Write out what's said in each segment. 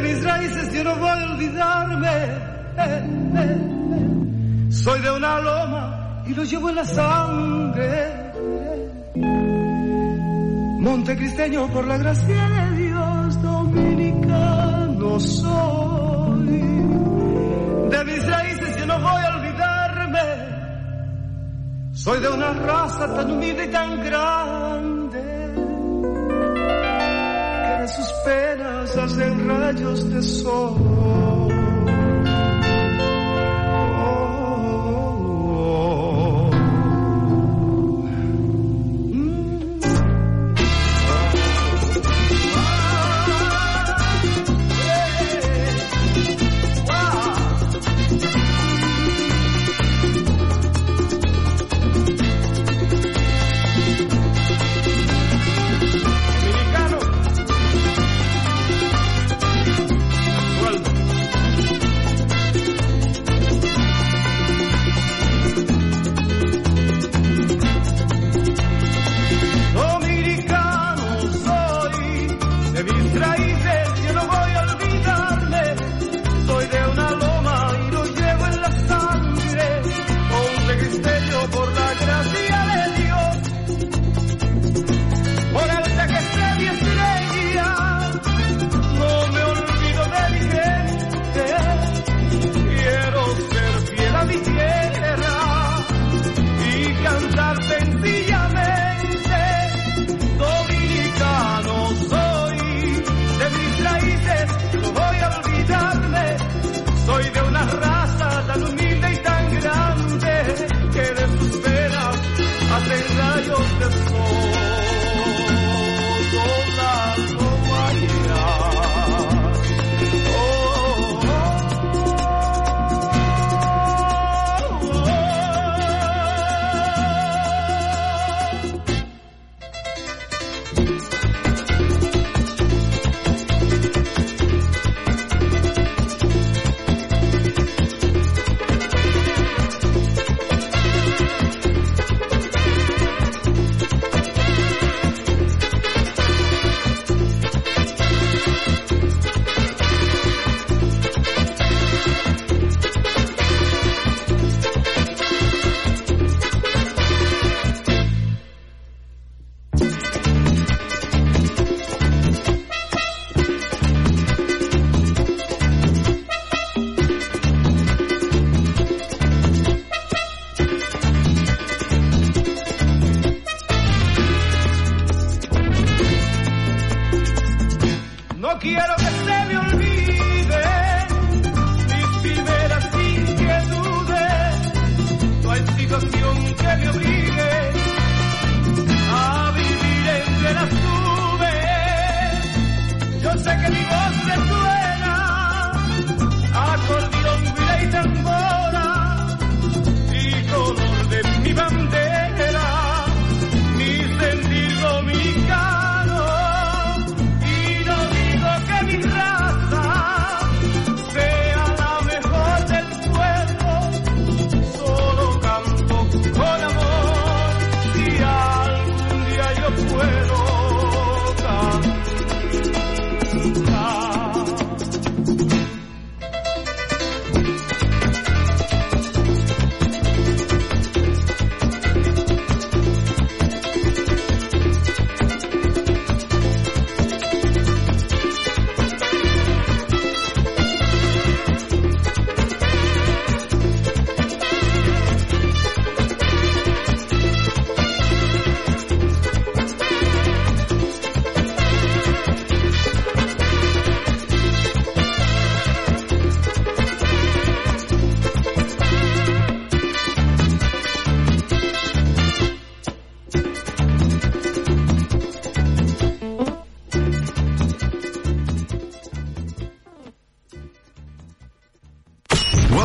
De mis raíces yo no voy a olvidarme. Soy de una loma y lo llevo en la sangre. Montecristeño por la gracia de Dios, dominicano soy. De mis raíces yo no voy a olvidarme. Soy de una raza tan humilde y tan grande sus penas hacen rayos de sol.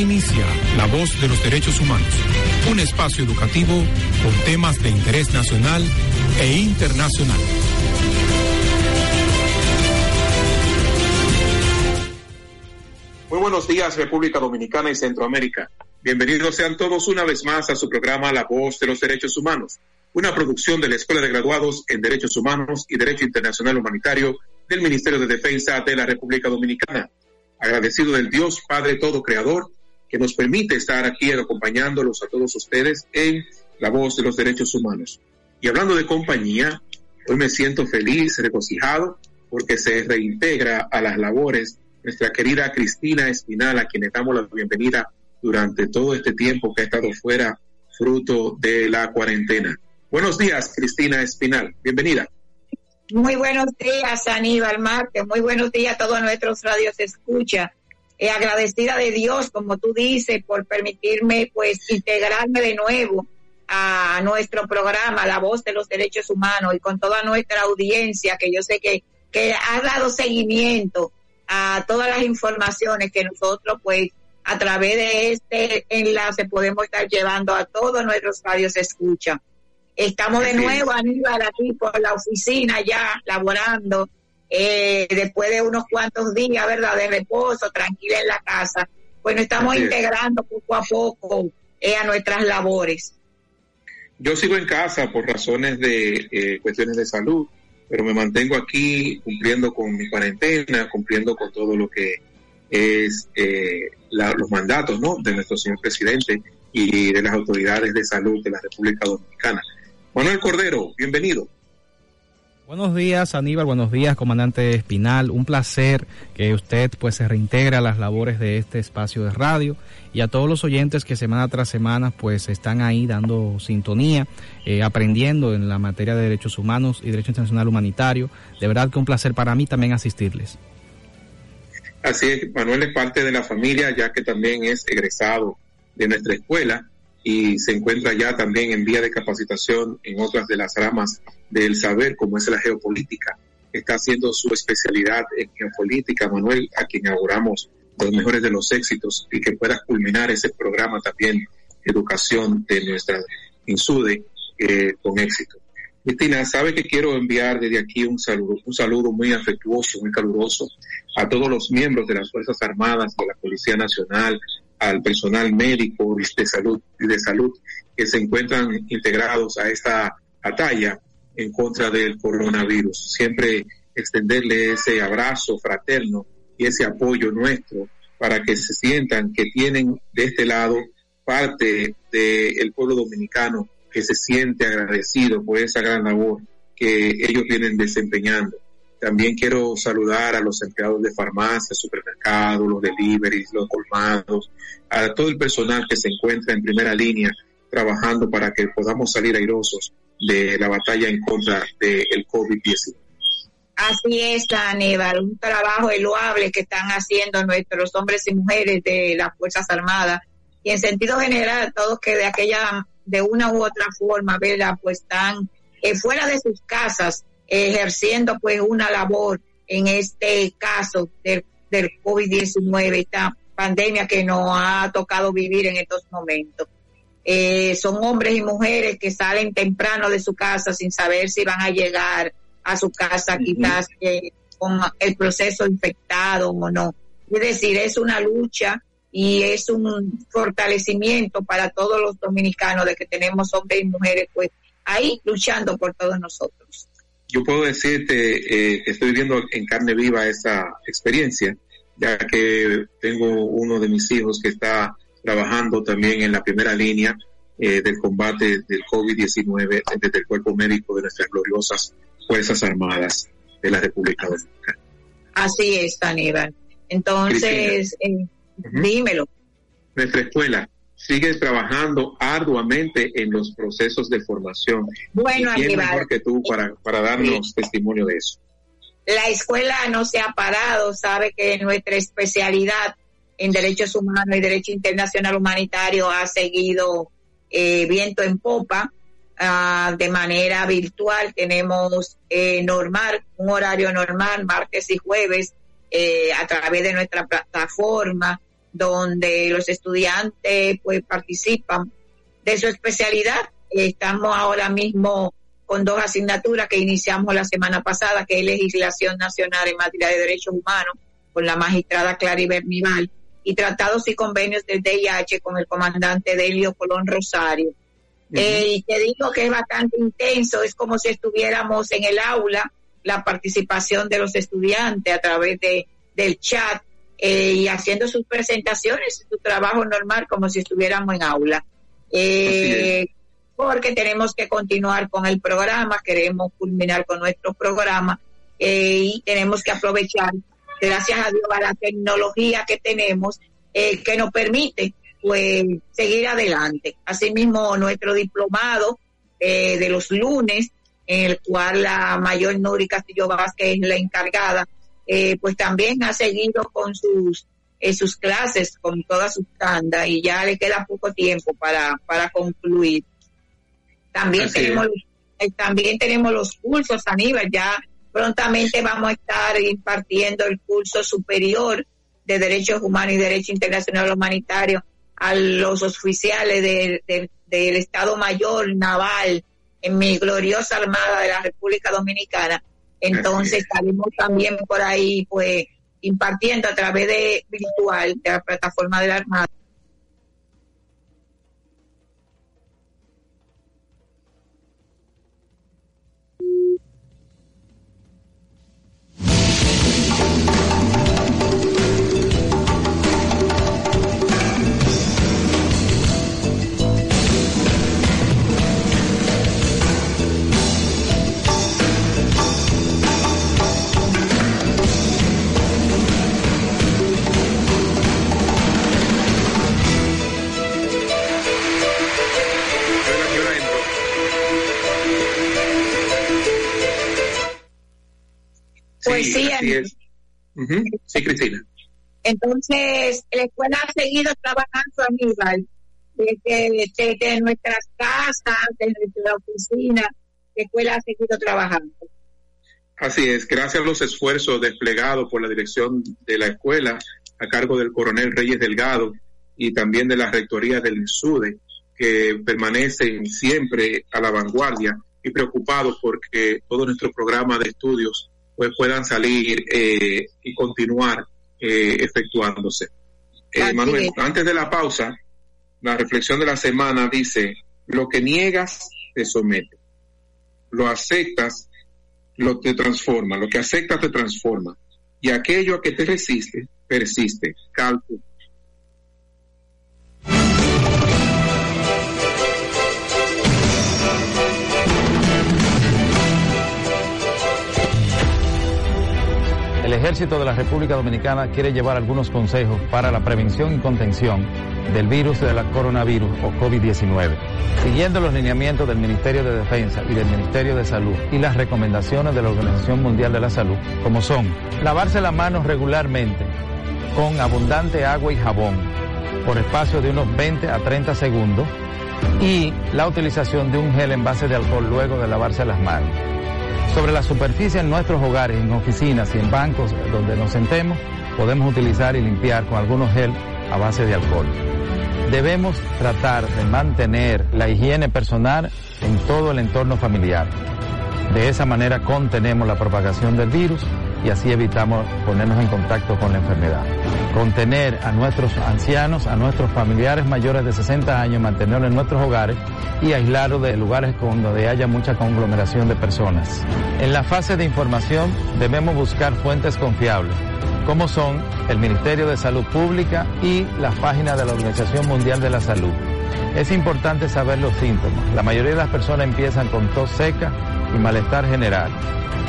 Inicia La Voz de los Derechos Humanos, un espacio educativo con temas de interés nacional e internacional. Muy buenos días, República Dominicana y Centroamérica. Bienvenidos sean todos una vez más a su programa La Voz de los Derechos Humanos, una producción de la Escuela de Graduados en Derechos Humanos y Derecho Internacional Humanitario del Ministerio de Defensa de la República Dominicana. Agradecido del Dios Padre Todo Creador que nos permite estar aquí acompañándolos a todos ustedes en La Voz de los Derechos Humanos. Y hablando de compañía, hoy me siento feliz, regocijado, porque se reintegra a las labores nuestra querida Cristina Espinal, a quien le damos la bienvenida durante todo este tiempo que ha estado fuera fruto de la cuarentena. Buenos días, Cristina Espinal. Bienvenida. Muy buenos días, Aníbal Marte. Muy buenos días a todos nuestros radios escucha. Eh, agradecida de Dios, como tú dices, por permitirme pues integrarme de nuevo a nuestro programa, La Voz de los Derechos Humanos, y con toda nuestra audiencia, que yo sé que, que ha dado seguimiento a todas las informaciones que nosotros pues a través de este enlace podemos estar llevando a todos nuestros radios escucha. Estamos de nuevo, Aníbal, aquí por la oficina ya laborando, eh, después de unos cuantos días, ¿verdad?, de reposo, tranquila en la casa. Bueno, estamos integrando poco a poco eh, a nuestras labores. Yo sigo en casa por razones de eh, cuestiones de salud, pero me mantengo aquí cumpliendo con mi cuarentena, cumpliendo con todo lo que es eh, los mandatos ¿no? de nuestro señor presidente y de las autoridades de salud de la República Dominicana. Manuel Cordero, bienvenido. Buenos días, Aníbal. Buenos días, comandante Espinal. Un placer que usted pues se reintegre a las labores de este espacio de radio y a todos los oyentes que semana tras semana pues están ahí dando sintonía, eh, aprendiendo en la materia de derechos humanos y derecho internacional humanitario. De verdad que un placer para mí también asistirles. Así es, Manuel es parte de la familia, ya que también es egresado de nuestra escuela y se encuentra ya también en vía de capacitación en otras de las ramas del saber, como es la geopolítica. Está haciendo su especialidad en geopolítica, Manuel, a quien auguramos los mejores de los éxitos y que pueda culminar ese programa también, educación de nuestra INSUDE, eh, con éxito. Cristina, sabe que quiero enviar desde aquí un saludo, un saludo muy afectuoso, muy caluroso a todos los miembros de las Fuerzas Armadas, de la Policía Nacional, al personal médico de salud de salud que se encuentran integrados a esta batalla en contra del coronavirus. Siempre extenderle ese abrazo fraterno y ese apoyo nuestro para que se sientan que tienen de este lado parte del pueblo dominicano que se siente agradecido por esa gran labor que ellos vienen desempeñando. También quiero saludar a los empleados de farmacia, supermercados, los deliveries, los colmados, a todo el personal que se encuentra en primera línea trabajando para que podamos salir airosos de la batalla en contra del COVID-19. Así es, Aníbal, un trabajo eloable que están haciendo nuestros hombres y mujeres de las Fuerzas Armadas y en sentido general todos que de aquella de una u otra forma, ¿verdad? Pues están eh, fuera de sus casas ejerciendo pues una labor en este caso del, del COVID-19, esta pandemia que nos ha tocado vivir en estos momentos. Eh, son hombres y mujeres que salen temprano de su casa sin saber si van a llegar a su casa quizás eh, con el proceso infectado o no. Es decir, es una lucha y es un fortalecimiento para todos los dominicanos de que tenemos hombres y mujeres pues ahí luchando por todos nosotros. Yo puedo decirte eh, que estoy viviendo en carne viva esa experiencia, ya que tengo uno de mis hijos que está trabajando también en la primera línea eh, del combate del COVID-19 desde el cuerpo médico de nuestras gloriosas Fuerzas Armadas de la República Dominicana. Así es, Aníbal. Entonces, eh, Dímelo. Nuestra escuela sigue trabajando arduamente en los procesos de formación. Bueno, ¿Y quién mejor que tú para, para darnos testimonio de eso? La escuela no se ha parado, sabe que nuestra especialidad en derechos humanos y derecho internacional humanitario ha seguido eh, viento en popa. Ah, de manera virtual tenemos eh, normal, un horario normal, martes y jueves, eh, a través de nuestra plataforma donde los estudiantes pues participan de su especialidad. Estamos ahora mismo con dos asignaturas que iniciamos la semana pasada, que es legislación nacional en materia de derechos humanos, con la magistrada Claribel Mival, y tratados y convenios del DIH con el comandante Delio Colón Rosario. Eh, y te digo que es bastante intenso, es como si estuviéramos en el aula, la participación de los estudiantes a través de, del chat, eh, y haciendo sus presentaciones, su trabajo normal como si estuviéramos en aula. Eh, porque tenemos que continuar con el programa, queremos culminar con nuestro programa eh, y tenemos que aprovechar, gracias a Dios, a la tecnología que tenemos, que nos permite pues seguir adelante. Asimismo, nuestro diplomado eh, de los lunes, en el cual la mayor Nuri Castillo Vázquez es la encargada, eh, pues también ha seguido con sus eh, sus clases, con toda su tanda, y ya le queda poco tiempo para, para concluir. También tenemos, eh, también tenemos los cursos, Aníbal, ya prontamente vamos a estar impartiendo el curso superior de Derechos Humanos y Derecho Internacional Humanitario a los oficiales del Estado Mayor Naval en mi gloriosa Armada de la República Dominicana. Entonces estaremos también por ahí, pues, impartiendo a través de virtual de la plataforma de la Armada Pues sí, Sí, Cristina. Entonces, la escuela ha seguido trabajando, Aníbal, desde, desde nuestras casas, desde la oficina, la escuela ha seguido trabajando. Así es, gracias a los esfuerzos desplegados por la dirección de la escuela a cargo del coronel Reyes Delgado y también de la rectoría del INSUDE, que permanecen siempre a la vanguardia y preocupados porque todo nuestro programa de estudios pues puedan salir eh, y continuar eh, efectuándose. Eh, Manuel, antes de la pausa, la reflexión de la semana dice, lo que niegas te somete, lo aceptas, lo te transforma, lo que aceptas te transforma, y aquello a que te resiste, persiste. El Ejército de la República Dominicana quiere llevar algunos consejos para la prevención y contención del virus de la coronavirus o COVID-19, siguiendo los lineamientos del Ministerio de Defensa y del Ministerio de Salud y las recomendaciones de la Organización Mundial de la Salud, como son lavarse las manos regularmente con abundante agua y jabón por espacio de unos 20 a 30 segundos y la utilización de un gel en base de alcohol luego de lavarse las manos sobre la superficie en nuestros hogares, en oficinas y en bancos donde nos sentemos, podemos utilizar y limpiar con algunos gel a base de alcohol. Debemos tratar de mantener la higiene personal en todo el entorno familiar. De esa manera contenemos la propagación del virus y así evitamos ponernos en contacto con la enfermedad. Contener a nuestros ancianos, a nuestros familiares mayores de 60 años, mantenerlos en nuestros hogares y aislarlos de lugares donde haya mucha conglomeración de personas. En la fase de información debemos buscar fuentes confiables, como son el Ministerio de Salud Pública y la página de la Organización Mundial de la Salud. Es importante saber los síntomas. La mayoría de las personas empiezan con tos seca y malestar general.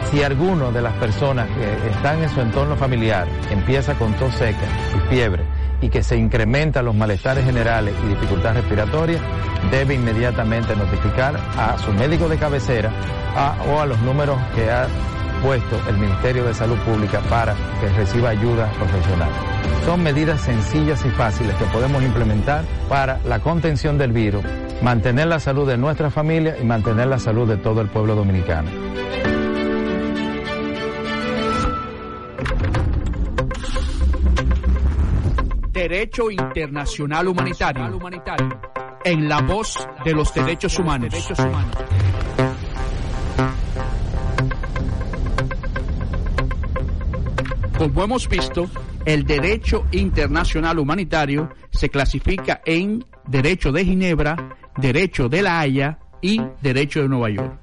Si alguno de las personas que están en su entorno familiar empieza con tos seca y fiebre y que se incrementan los malestares generales y dificultad respiratoria, debe inmediatamente notificar a su médico de cabecera o a los números que ha puesto el Ministerio de Salud Pública para que reciba ayuda profesional. Son medidas sencillas y fáciles que podemos implementar para la contención del virus, mantener la salud de nuestra familia y mantener la salud de todo el pueblo dominicano. Derecho Internacional Humanitario. En la voz de los derechos humanos. Como hemos visto, el derecho internacional humanitario se clasifica en derecho de Ginebra, derecho de la Haya y derecho de Nueva York.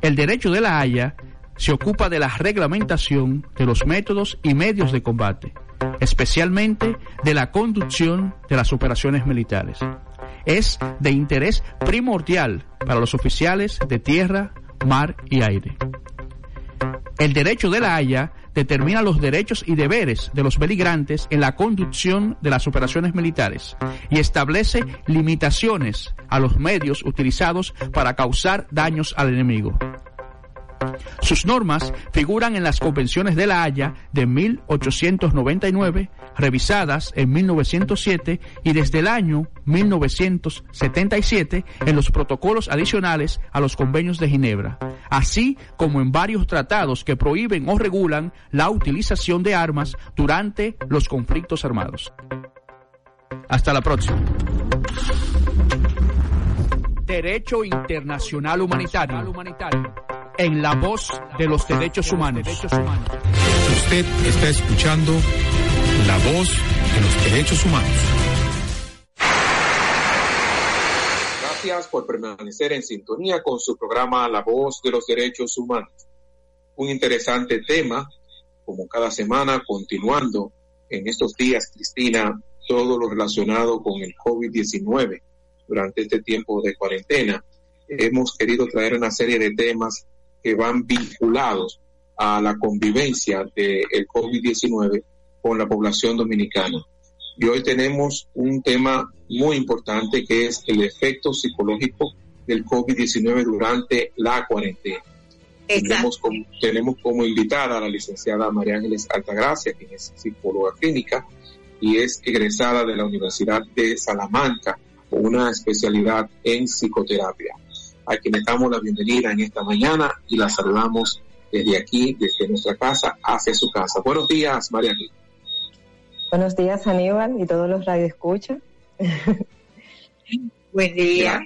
El derecho de la Haya se ocupa de la reglamentación de los métodos y medios de combate, especialmente de la conducción de las operaciones militares. Es de interés primordial para los oficiales de tierra, mar y aire. El derecho de la Haya determina los derechos y deberes de los beligrantes en la conducción de las operaciones militares y establece limitaciones a los medios utilizados para causar daños al enemigo. Sus normas figuran en las convenciones de La Haya de 1899, revisadas en 1907 y desde el año 1977 en los protocolos adicionales a los convenios de Ginebra, así como en varios tratados que prohíben o regulan la utilización de armas durante los conflictos armados. Hasta la próxima. Derecho Internacional Humanitario en la voz de los derechos humanos. Usted está escuchando la voz de los derechos humanos. Gracias por permanecer en sintonía con su programa La voz de los derechos humanos. Un interesante tema, como cada semana, continuando en estos días, Cristina, todo lo relacionado con el COVID-19 durante este tiempo de cuarentena. Hemos querido traer una serie de temas que van vinculados a la convivencia del COVID-19 con la población dominicana. Y hoy tenemos un tema muy importante que es el efecto psicológico del COVID-19 durante la cuarentena. Tenemos como, tenemos como invitada a la licenciada María Ángeles Altagracia, quien es psicóloga clínica y es egresada de la Universidad de Salamanca con una especialidad en psicoterapia a quienes damos la bienvenida en esta mañana y la saludamos desde aquí, desde nuestra casa, hacia su casa. Buenos días, María. Buenos días, Aníbal y todos los radioescuchas. Buen día.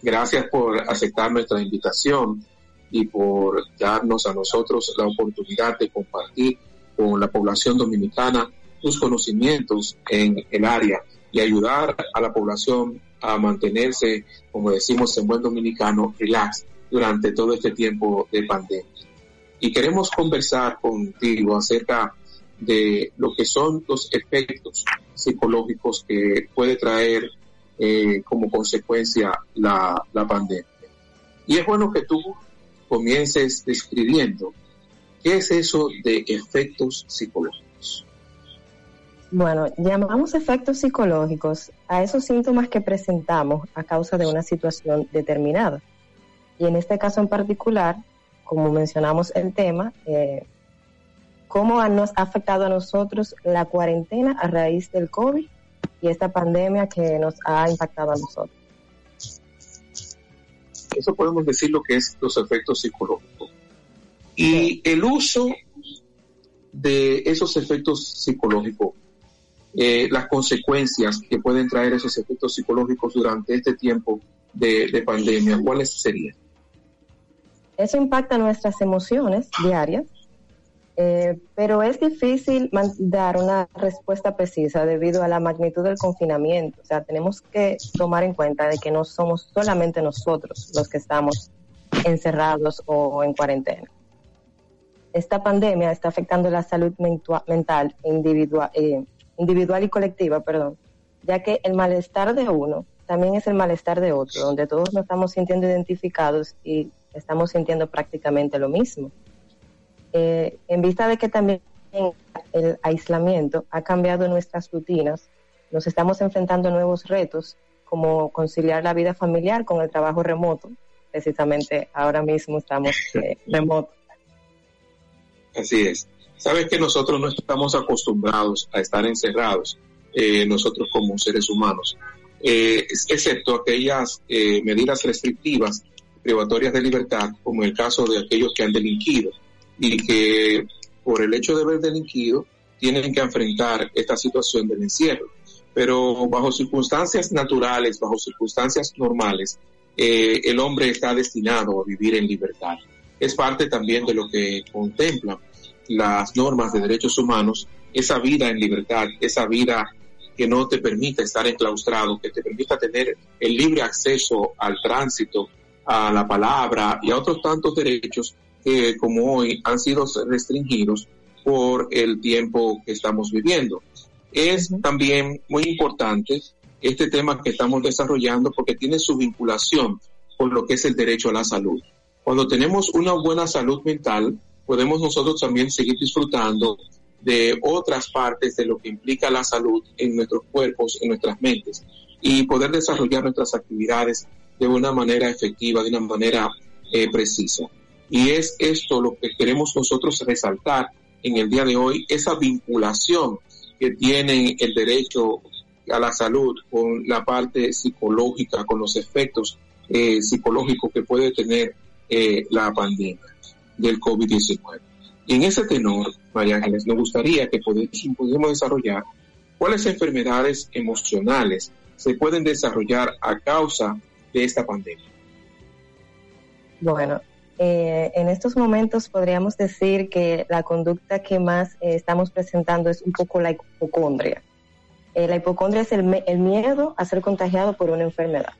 Gracias por aceptar nuestra invitación y por darnos a nosotros la oportunidad de compartir con la población dominicana tus conocimientos en el área y ayudar a la población a mantenerse, como decimos en buen dominicano, relax durante todo este tiempo de pandemia. Y queremos conversar contigo acerca de lo que son los efectos psicológicos que puede traer eh, como consecuencia la, la pandemia. Y es bueno que tú comiences describiendo qué es eso de efectos psicológicos. Bueno, llamamos efectos psicológicos a esos síntomas que presentamos a causa de una situación determinada. Y en este caso en particular, como mencionamos el tema, eh, cómo nos ha afectado a nosotros la cuarentena a raíz del COVID y esta pandemia que nos ha impactado a nosotros. Eso podemos decir lo que es los efectos psicológicos. Y el uso de esos efectos psicológicos eh, las consecuencias que pueden traer esos efectos psicológicos durante este tiempo de, pandemia, ¿cuáles serían? Eso impacta nuestras emociones diarias, eh, pero es difícil dar una respuesta precisa debido a la magnitud del confinamiento. O sea, tenemos que tomar en cuenta de que no somos solamente nosotros los que estamos encerrados o en cuarentena. Esta pandemia está afectando la salud mental individual, eh, individual y colectiva, perdón, ya que el malestar de uno también es el malestar de otro, donde todos nos estamos sintiendo identificados y estamos sintiendo prácticamente lo mismo. Eh, en vista de que también el aislamiento ha cambiado nuestras rutinas, nos estamos enfrentando a nuevos retos, como conciliar la vida familiar con el trabajo remoto. Precisamente ahora mismo estamos eh, remoto. Así es. Sabes que nosotros no estamos acostumbrados a estar encerrados, eh, nosotros como seres humanos, eh, excepto aquellas eh, medidas restrictivas, privatorias de libertad, como el caso de aquellos que han delinquido y que por el hecho de haber delinquido tienen que enfrentar esta situación del encierro. Pero bajo circunstancias naturales, bajo circunstancias normales, el hombre está destinado a vivir en libertad. Es parte también de lo que contempla las normas de derechos humanos, esa vida en libertad, esa vida que no te permita estar enclaustrado, que te permita tener el libre acceso al tránsito, a la palabra y a otros tantos derechos que como hoy han sido restringidos por el tiempo que estamos viviendo. Es también muy importante este tema que estamos desarrollando porque tiene su vinculación con lo que es el derecho a la salud. Cuando tenemos una buena salud mental, podemos nosotros también seguir disfrutando de otras partes de lo que implica la salud en nuestros cuerpos, en nuestras mentes, y poder desarrollar nuestras actividades de una manera efectiva, de una manera eh, precisa. Y es esto lo que queremos nosotros resaltar en el día de hoy, esa vinculación que tiene el derecho a la salud con la parte psicológica, con los efectos eh, psicológicos que puede tener eh, la pandemia del COVID-19. Y en ese tenor, María Ángeles, nos gustaría que pudiéramos desarrollar cuáles enfermedades emocionales se pueden desarrollar a causa de esta pandemia. Bueno, eh, en estos momentos podríamos decir que la conducta que más eh, estamos presentando es un poco la hipocondria. Eh, la hipocondria es el, el, miedo a ser contagiado por una enfermedad.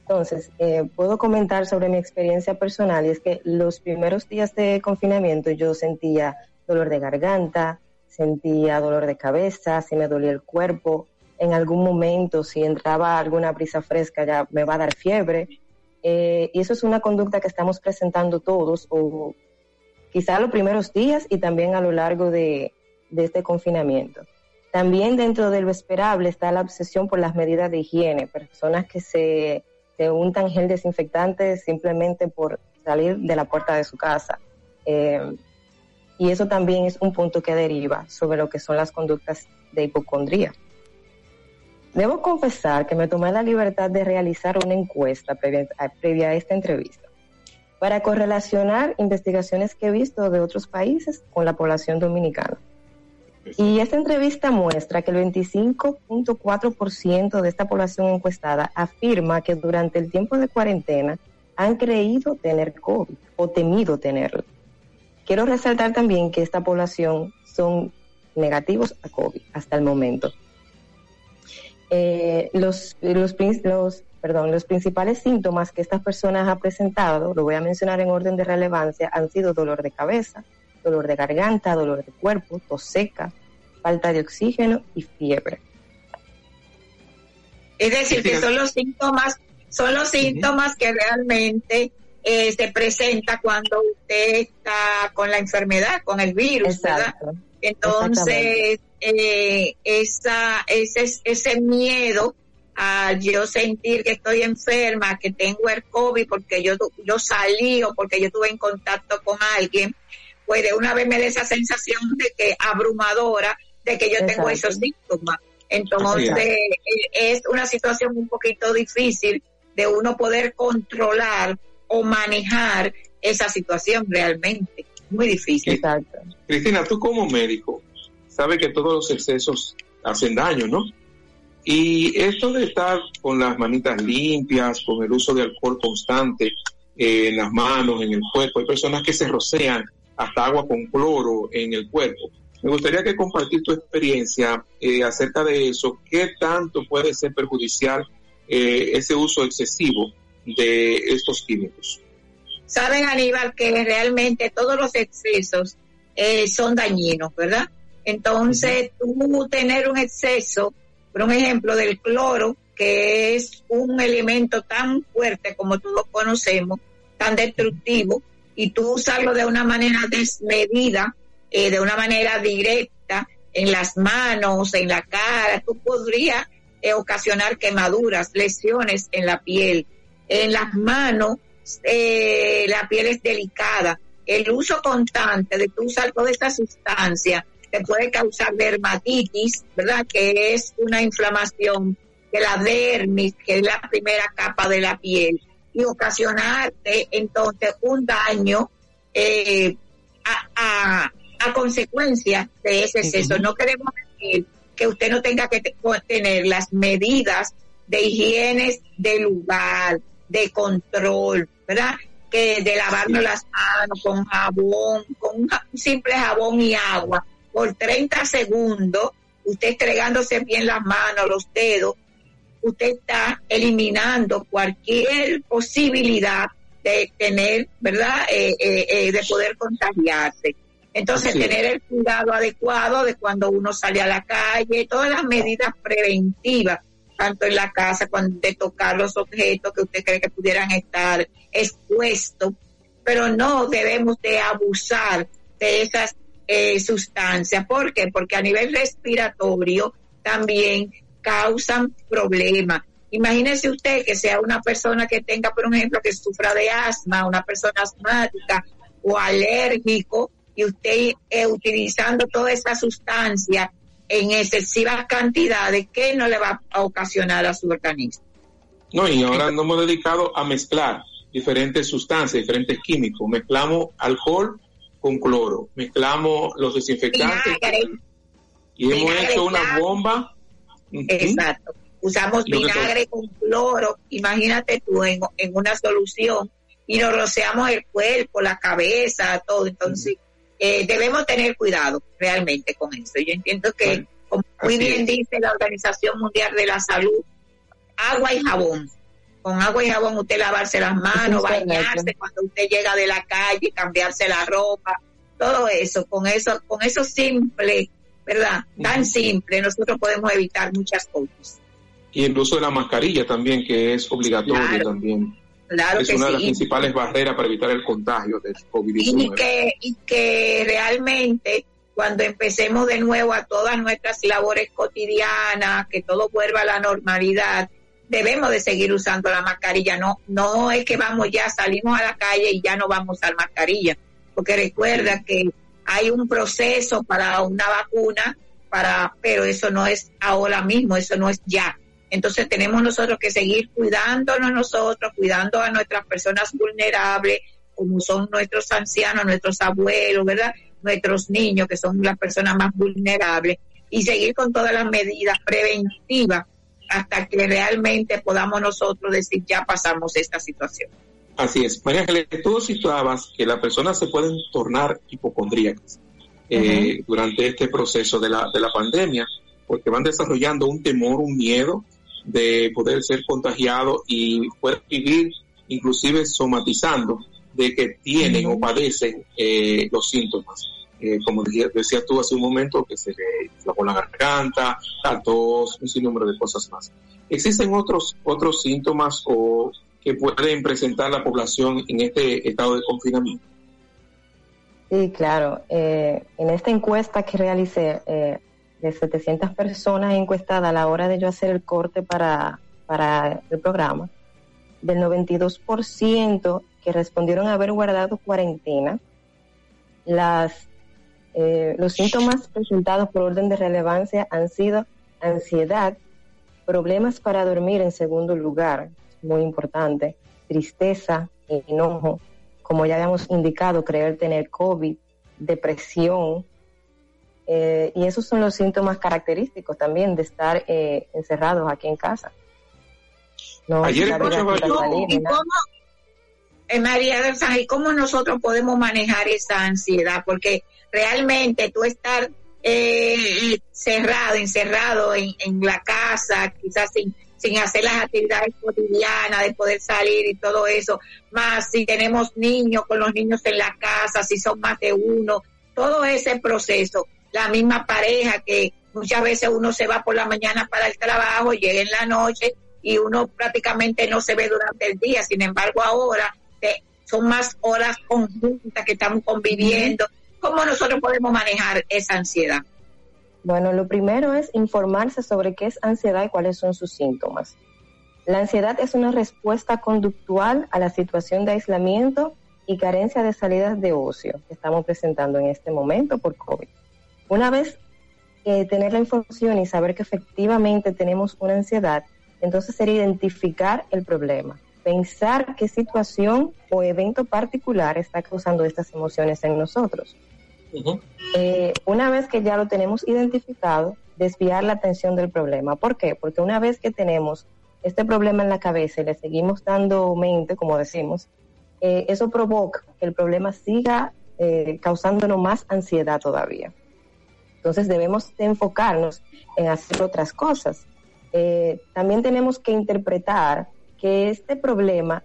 Entonces, puedo comentar sobre mi experiencia personal y es que los primeros días de confinamiento yo sentía dolor de garganta, sentía dolor de cabeza, se me dolía el cuerpo. En algún momento, si entraba alguna brisa fresca, ya me va a dar fiebre eh, y eso es una conducta que estamos presentando todos, o quizá los primeros días y también a lo largo de, este confinamiento. También dentro de lo esperable está la obsesión por las medidas de higiene, personas que se, untan gel desinfectante simplemente por salir de la puerta de su casa. Eh, y eso también es un punto que deriva sobre lo que son las conductas de hipocondría. Debo confesar que me tomé la libertad de realizar una encuesta previa, a esta entrevista para correlacionar investigaciones que he visto de otros países con la población dominicana. Y esta entrevista muestra que el 25.4% de esta población encuestada afirma que durante el tiempo de cuarentena han creído tener COVID o temido tenerlo. Quiero resaltar también que esta población son negativos a COVID hasta el momento eh, los, los, los, perdón, los principales síntomas que estas personas han presentado, lo voy a mencionar en orden de relevancia, han sido dolor de cabeza, dolor de garganta, dolor de cuerpo, tos seca, falta de oxígeno y fiebre. Es decir, que son los síntomas, son los síntomas que realmente eh, se presenta cuando usted está con la enfermedad, con el virus, ¿verdad? Entonces, eh, esa, ese, ese miedo a yo sentir que estoy enferma, que tengo el COVID porque yo, yo salí o porque yo tuve en contacto con alguien, pues de una vez me da esa sensación de que abrumadora, de que yo tengo esos síntomas. Entonces, eh, es una situación un poquito difícil de uno poder controlar o manejar esa situación realmente. Muy difícil. Exacto. Cristina, tú como médico, sabe que todos los excesos hacen daño, ¿no? Y esto de estar con las manitas limpias, con el uso de alcohol constante eh, en las manos, en el cuerpo, hay personas que se rocean hasta agua con cloro en el cuerpo. Me gustaría que compartir tu experiencia eh, acerca de eso. ¿Qué tanto puede ser perjudicial eh, ese uso excesivo de estos químicos? Saben, Aníbal, que realmente todos los excesos son dañinos, ¿verdad? Entonces, tú tener un exceso, por un ejemplo, del cloro, que es un elemento tan fuerte como todos conocemos, tan destructivo, y tú usarlo de una manera desmedida, eh, de una manera directa, en las manos, en la cara, tú podrías eh, ocasionar quemaduras, lesiones en la piel. En las manos, eh, la piel es delicada. El uso constante de tú usar toda esta sustancia te puede causar dermatitis, ¿verdad? Que es una inflamación de la dermis, que es la primera capa de la piel, y ocasionarte entonces un daño eh, a, a, consecuencia de ese exceso. No queremos decir que usted no tenga que tener las medidas de higiene del lugar, de control, ¿verdad? Que de lavarnos las manos con jabón, con un simple jabón y agua, por 30 segundos, usted estregándose bien las manos, los dedos, usted está eliminando cualquier posibilidad de tener, ¿verdad?, eh, eh, eh, de poder contagiarse. Entonces, tener el cuidado adecuado de cuando uno sale a la calle, todas las medidas preventivas, tanto en la casa, cuando de tocar los objetos que usted cree que pudieran estar expuestos, pero no debemos de abusar de esas eh, sustancias. ¿Por qué? Porque a nivel respiratorio también causan problemas. Imagínese usted que sea una persona que tenga, por ejemplo, que sufra de asma, una persona asmática o alérgico, y usted eh, utilizando toda esa sustancia en excesivas cantidades, ¿qué no le va a ocasionar a su organismo? No, y ahora nos hemos dedicado a mezclar diferentes sustancias, diferentes químicos. Mezclamos alcohol con cloro, mezclamos los desinfectantes y hemos hecho una bomba. Exacto. Usamos vinagre con cloro, imagínate tú en, una solución y nos rociamos el cuerpo, la cabeza, todo. Entonces, eh, debemos tener cuidado realmente con eso. Yo entiendo que, como muy bien dice la Organización Mundial de la Salud, agua y jabón. Con agua y jabón usted lavarse las manos, bañarse cuando usted llega de la calle, cambiarse la ropa, todo eso, con eso, con eso simple, ¿verdad? Tan simple, nosotros podemos evitar muchas cosas. Y el uso de la mascarilla también, que es obligatorio también. Claro es que una de las principales barreras para evitar el contagio del y COVID-19. que, y que realmente cuando empecemos de nuevo a todas nuestras labores cotidianas, que todo vuelva a la normalidad, debemos de seguir usando la mascarilla. No, no es que vamos ya, salimos a la calle y ya no vamos a usar mascarilla, porque recuerda que hay un proceso para una vacuna, para, pero eso no es ahora mismo, eso no es ya. Entonces tenemos nosotros que seguir cuidándonos nosotros, cuidando a nuestras personas vulnerables, como son nuestros ancianos, nuestros abuelos, ¿verdad? Nuestros niños, que son las personas más vulnerables, y seguir con todas las medidas preventivas hasta que realmente podamos nosotros decir ya pasamos esta situación. Así es. María Ángeles, tú citabas que las personas se pueden tornar hipocondríacas eh, durante este proceso de la, de la pandemia, porque van desarrollando un temor, un miedo de poder ser contagiado y poder vivir inclusive somatizando de que tienen o padecen eh, los síntomas. Eh, como decía- decías tú hace un momento, que se le inflamó la garganta, la tos, un sinnúmero de cosas más. ¿Existen otros, otros síntomas o que pueden presentar la población en este estado de confinamiento? Sí, claro. Eh, en esta encuesta que realicé, eh, de 700 personas encuestadas a la hora de yo hacer el corte para, para el programa, del 92% que respondieron haber guardado cuarentena, las, eh, los síntomas presentados por orden de relevancia han sido ansiedad, problemas para dormir en segundo lugar, muy importante, tristeza, enojo, como ya habíamos indicado, creer tener COVID, depresión, eh, y esos son los síntomas característicos también de estar eh, encerrados aquí en casa. No Ayer saber escuchaba a qué yo- salir, ni ¿Y nada. cómo, eh, María del San, ¿y cómo nosotros podemos manejar esa ansiedad? Porque realmente tú estar eh, cerrado, encerrado en, en la casa, quizás sin, sin hacer las actividades cotidianas, de poder salir y todo eso, más si tenemos niños con los niños en la casa, si son más de uno, todo ese proceso, la misma pareja que muchas veces uno se va por la mañana para el trabajo, llega en la noche y uno prácticamente no se ve durante el día. Sin embargo, ahora eh, son más horas conjuntas que estamos conviviendo. ¿Cómo nosotros podemos manejar esa ansiedad? Bueno, lo primero es informarse sobre qué es ansiedad y cuáles son sus síntomas. La ansiedad es una respuesta conductual a la situación de aislamiento y carencia de salidas de ocio que estamos presentando en este momento por COVID. Una vez eh, tener la información y saber que efectivamente tenemos una ansiedad, entonces sería identificar el problema, pensar qué situación o evento particular está causando estas emociones en nosotros. Eh, una vez que ya lo tenemos identificado, desviar la atención del problema. ¿Por qué? Porque una vez que tenemos este problema en la cabeza y le seguimos dando mente, como decimos, eh, eso provoca que el problema siga eh, causándonos más ansiedad todavía. Entonces debemos de enfocarnos en hacer otras cosas. Eh, también tenemos que interpretar que este problema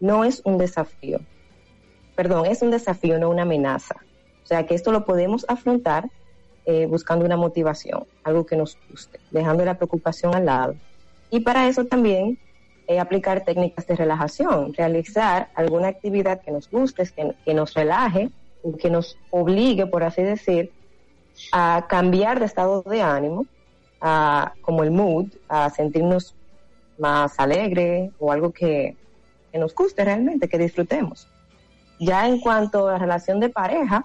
no es un desafío. Perdón, es un desafío, no una amenaza. O sea que esto lo podemos afrontar eh, buscando una motivación, algo que nos guste, dejando la preocupación al lado. Y para eso también eh, aplicar técnicas de relajación, realizar alguna actividad que nos guste, que, que nos relaje, que nos obligue, por así decir, a cambiar de estado de ánimo, a, como el mood, a sentirnos más alegre o algo que, que nos guste realmente, que disfrutemos. Ya en cuanto a la relación de pareja,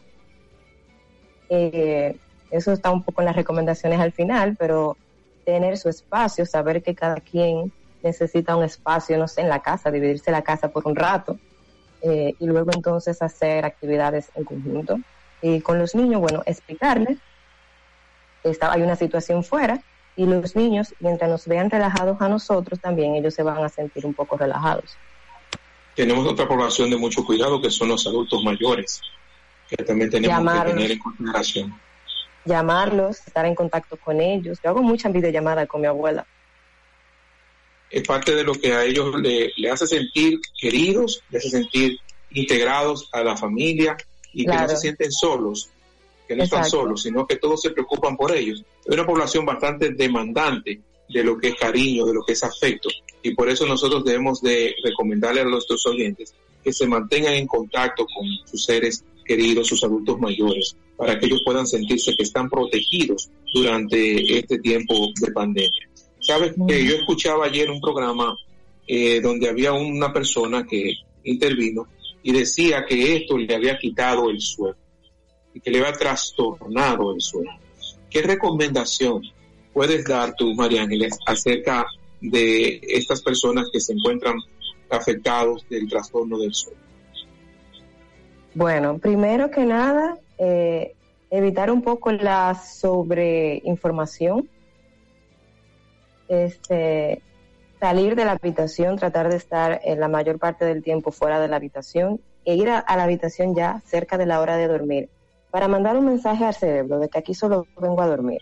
eh, eso está un poco en las recomendaciones al final, pero tener su espacio, saber que cada quien necesita un espacio, no sé, en la casa, dividirse la casa por un rato eh, y luego entonces hacer actividades en conjunto. Y con los niños, bueno, explicarles está, hay una situación fuera y los niños, mientras nos vean relajados a nosotros, también ellos se van a sentir un poco relajados. Tenemos otra población de mucho cuidado que son los adultos mayores, que también tenemos Llamarlos. que tener en consideración. Llamarlos, estar en contacto con ellos. Yo hago muchas videollamadas con mi abuela. Es parte de lo que a ellos le, le hace sentir queridos, le hace sentir integrados a la familia y que no se sienten solos, que no están solos, sino que todos se preocupan por ellos. Es una población bastante demandante de lo que es cariño, de lo que es afecto, y por eso nosotros debemos de recomendarle a nuestros oyentes que se mantengan en contacto con sus seres queridos, sus adultos mayores, para que ellos puedan sentirse que están protegidos durante este tiempo de pandemia. Sabes que yo escuchaba ayer un programa eh, donde había una persona que intervino y decía que esto le había quitado el sueño y que le había trastornado el sueño. ¿Qué recomendación puedes dar tú, María Ángeles, acerca de estas personas que se encuentran afectados del trastorno del sueño? Bueno, primero que nada, eh, evitar un poco la sobreinformación. Este, salir de la habitación, tratar de estar en la mayor parte del tiempo fuera de la habitación e ir a, la habitación ya cerca de la hora de dormir para mandar un mensaje al cerebro de que aquí solo vengo a dormir.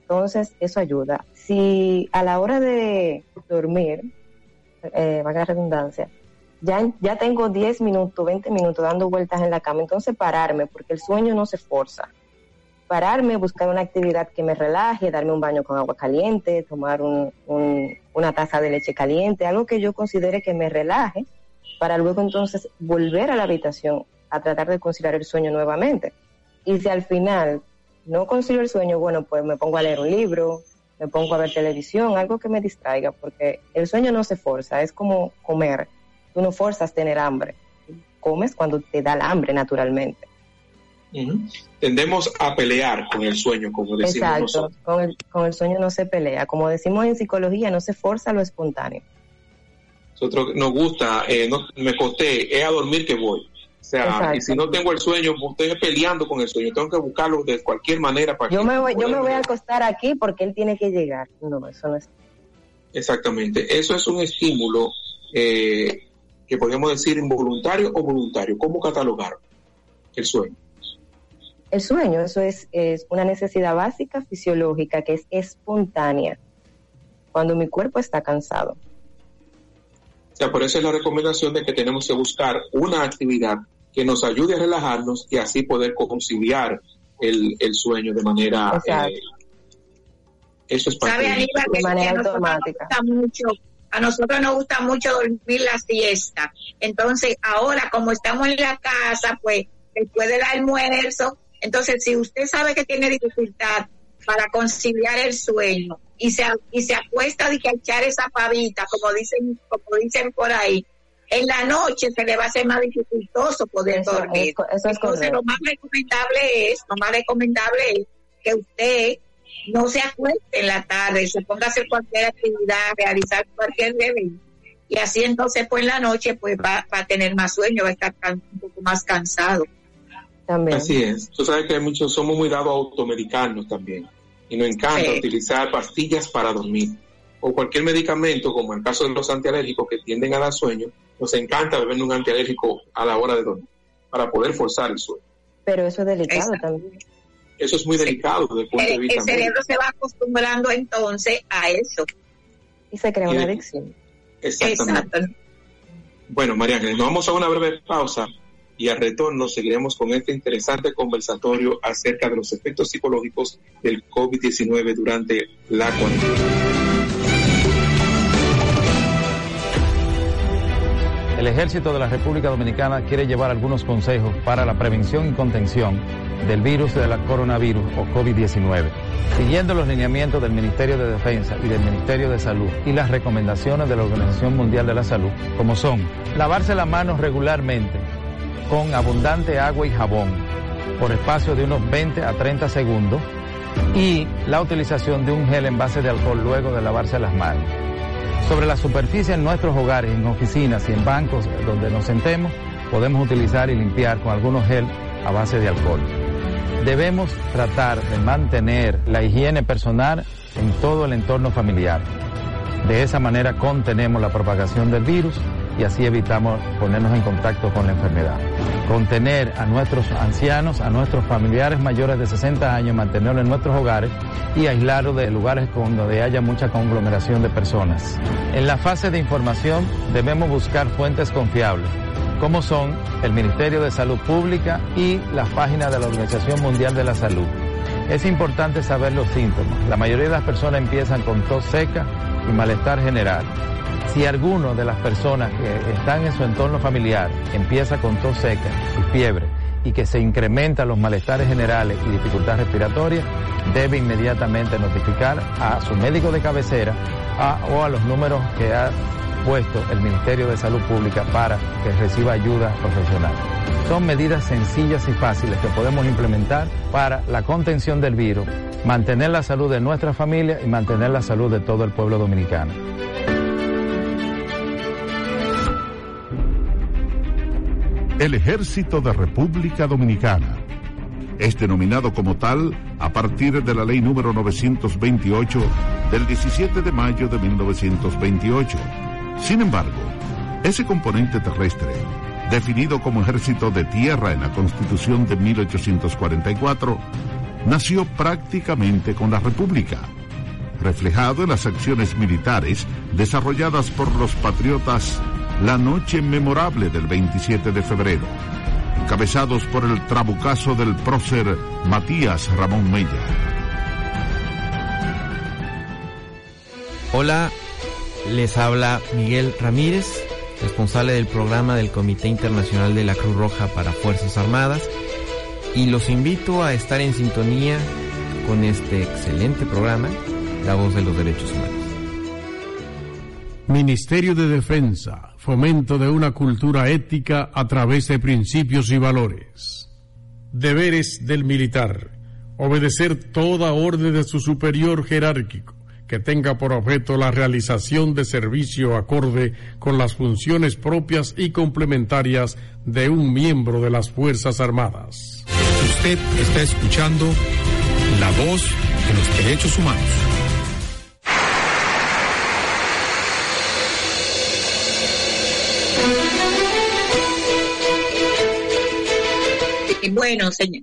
Entonces, eso ayuda. Si a la hora de dormir, eh, redundancia, ya, ya tengo 10 minutos, 20 minutos dando vueltas en la cama, entonces pararme, porque el sueño no se forza. Pararme, buscar una actividad que me relaje, darme un baño con agua caliente, tomar un- una taza de leche caliente, algo que yo considere que me relaje, para luego entonces volver a la habitación a tratar de conciliar el sueño nuevamente. Y si al final no concilio el sueño, bueno, pues me pongo a leer un libro, me pongo a ver televisión, algo que me distraiga, porque el sueño no se forza, es como comer. Tú no forzas tener hambre, comes cuando te da el hambre naturalmente. Tendemos a pelear con el sueño, como decimos Exacto, nosotros. con el, con el sueño no se pelea. Como decimos en psicología, no se forza lo espontáneo. Nosotros nos gusta, eh, no, me acosté, es a dormir que voy. O sea, Exacto. y si no tengo el sueño, estoy peleando con el sueño. Tengo que buscarlo de cualquier manera para Yo que me voy, yo me voy a acostar aquí porque él tiene que llegar. No, eso no es. Exactamente. Eso es un estímulo eh, que podríamos decir involuntario o voluntario. ¿Cómo catalogar el sueño? El sueño, eso es, es una necesidad básica fisiológica que es espontánea cuando mi cuerpo está cansado. O sea, por eso es la recomendación de que tenemos que buscar una actividad que nos ayude a relajarnos y así poder conciliar el, el sueño de manera... Eh, eso es parte ¿Sabe, Aníbal, que, De manera que a nosotros nos automática. gusta mucho, a nosotros nos gusta mucho dormir la siesta. Entonces, ahora como estamos en la casa, pues después del almuerzo, entonces si usted sabe que tiene dificultad para conciliar el sueño y se y se acuesta de que a echar esa pavita, como dicen, como dicen por ahí, en la noche se le va a hacer más dificultoso poder Eso dormir. eso es Entonces, lo más recomendable es, lo más recomendable es que usted no se acueste en la tarde, se ponga a hacer cualquier actividad, realizar cualquier deber. Y así entonces, pues en la noche, pues va, va a tener más sueño, va a estar un poco más cansado. También. Así es. Tú sabes que hay muchos, somos muy dados a automedicarnos también. Y nos encanta Sí. utilizar pastillas para dormir. O cualquier medicamento, como el caso de los antialérgicos que tienden a dar sueño, nos encanta beber un antialérgico a la hora de dormir, para poder forzar el sueño. Pero eso es delicado Exacto. también. Eso es muy delicado desde el punto de El, vista el cerebro médico. se va acostumbrando entonces a eso. Y se crea Y una adicción. Exactamente. Exacto. Bueno, María Ángeles, nos vamos a una breve pausa y al retorno seguiremos con este interesante conversatorio acerca de los efectos psicológicos del COVID-19 durante la cuarentena. El ejército de la República Dominicana quiere llevar algunos consejos para la prevención y contención del virus de la coronavirus o COVID-19, siguiendo los lineamientos del Ministerio de Defensa y del Ministerio de Salud y las recomendaciones de la Organización Mundial de la Salud, como son lavarse las manos regularmente con abundante agua y jabón por espacio de unos 20 a 30 segundos y la utilización de un gel en base de alcohol luego de lavarse las manos. Sobre la superficie en nuestros hogares, en oficinas y en bancos donde nos sentemos, podemos utilizar y limpiar con algunos gel a base de alcohol. Debemos tratar de mantener la higiene personal en todo el entorno familiar. De esa manera contenemos la propagación del virus y así evitamos ponernos en contacto con la enfermedad. Contener a nuestros ancianos, a nuestros familiares mayores de 60 años, mantenerlos en nuestros hogares y aislarlos de lugares donde haya mucha conglomeración de personas. En la fase de información debemos buscar fuentes confiables como son el Ministerio de Salud Pública y las páginas de la Organización Mundial de la Salud. Es importante saber los síntomas. La mayoría de las personas empiezan con tos seca y malestar general. Si alguno de las personas que están en su entorno familiar empieza con tos seca y fiebre y que se incrementan los malestares generales y dificultad respiratoria, debe inmediatamente notificar a su médico de cabecera o a los números que ha el Ministerio de Salud Pública para que reciba ayuda profesional. Son medidas sencillas y fáciles que podemos implementar para la contención del virus, mantener la salud de nuestra familia y mantener la salud de todo el pueblo dominicano. El Ejército de República Dominicana es denominado como tal a partir de la ley número 928 del 17 de mayo de 1928 sin embargo, ese componente terrestre, definido como ejército de tierra en la Constitución de 1844, nació prácticamente con la República, reflejado en las acciones militares desarrolladas por los patriotas la noche memorable del 27 de febrero, encabezados por el trabucazo del prócer Matías Ramón Mella. Hola, les habla Miguel Ramírez, responsable del programa del Comité Internacional de la Cruz Roja para Fuerzas Armadas, y los invito a estar en sintonía con este excelente programa, La Voz de los Derechos Humanos. Ministerio de Defensa, fomento de una cultura ética a través de principios y valores. Deberes del militar. Obedecer toda orden de su superior jerárquico que tenga por objeto la realización de servicio acorde con las funciones propias y complementarias de un miembro de las Fuerzas Armadas. Usted está escuchando la voz de los derechos humanos. Bueno, señor,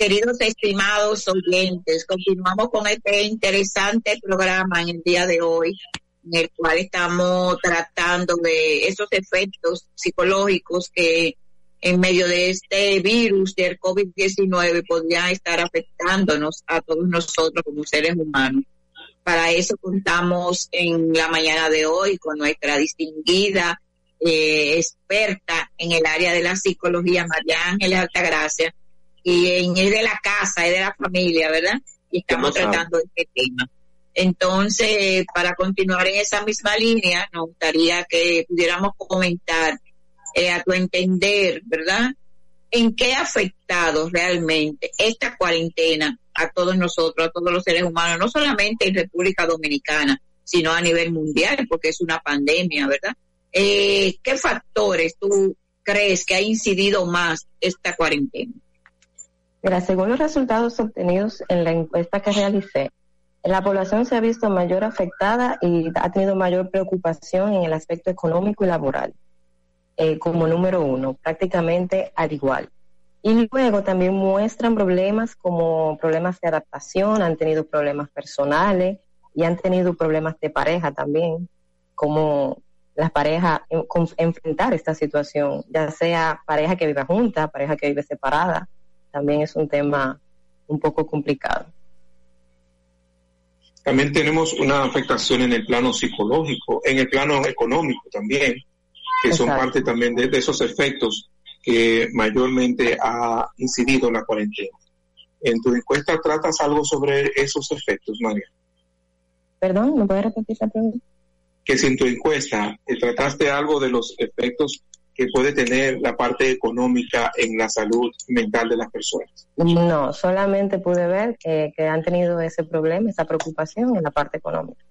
queridos estimados oyentes, continuamos con este interesante programa en el día de hoy, en el cual estamos tratando de esos efectos psicológicos que en medio de este virus del COVID-19 podría estar afectándonos a todos nosotros como seres humanos. Para eso contamos en la mañana de hoy con nuestra distinguida eh, experta en el área de la psicología, María Ángeles Altagracia, y es de la casa, es de la familia, ¿verdad? Y estamos tratando este tema. Entonces, para continuar en esa misma línea, nos gustaría que pudiéramos comentar eh, a tu entender, ¿verdad? ¿En qué ha afectado realmente esta cuarentena a todos nosotros, a todos los seres humanos, no solamente en República Dominicana, sino a nivel mundial, porque es una pandemia, ¿verdad? Eh, ¿Qué factores tú crees que ha incidido más esta cuarentena? Mira, según los resultados obtenidos en la encuesta que realicé, la población se ha visto mayor afectada y ha tenido mayor preocupación en el aspecto económico y laboral, eh, como número uno, prácticamente al igual. Y luego también muestran problemas como problemas de adaptación, han tenido problemas personales y han tenido problemas de pareja también, como las parejas enfrentar esta situación, ya sea pareja que vive junta, pareja que vive separada, también es un tema un poco complicado. También tenemos una afectación en el plano psicológico, en el plano económico también, que son parte también de, de esos efectos que mayormente ha incidido la cuarentena. En tu encuesta tratas algo sobre esos efectos, María. Perdón, ¿me puede repetir la pregunta? Que si en tu encuesta trataste algo de los efectos que puede tener la parte económica en la salud mental de las personas. No, solamente pude ver que, que han tenido ese problema, esa preocupación en la parte económica.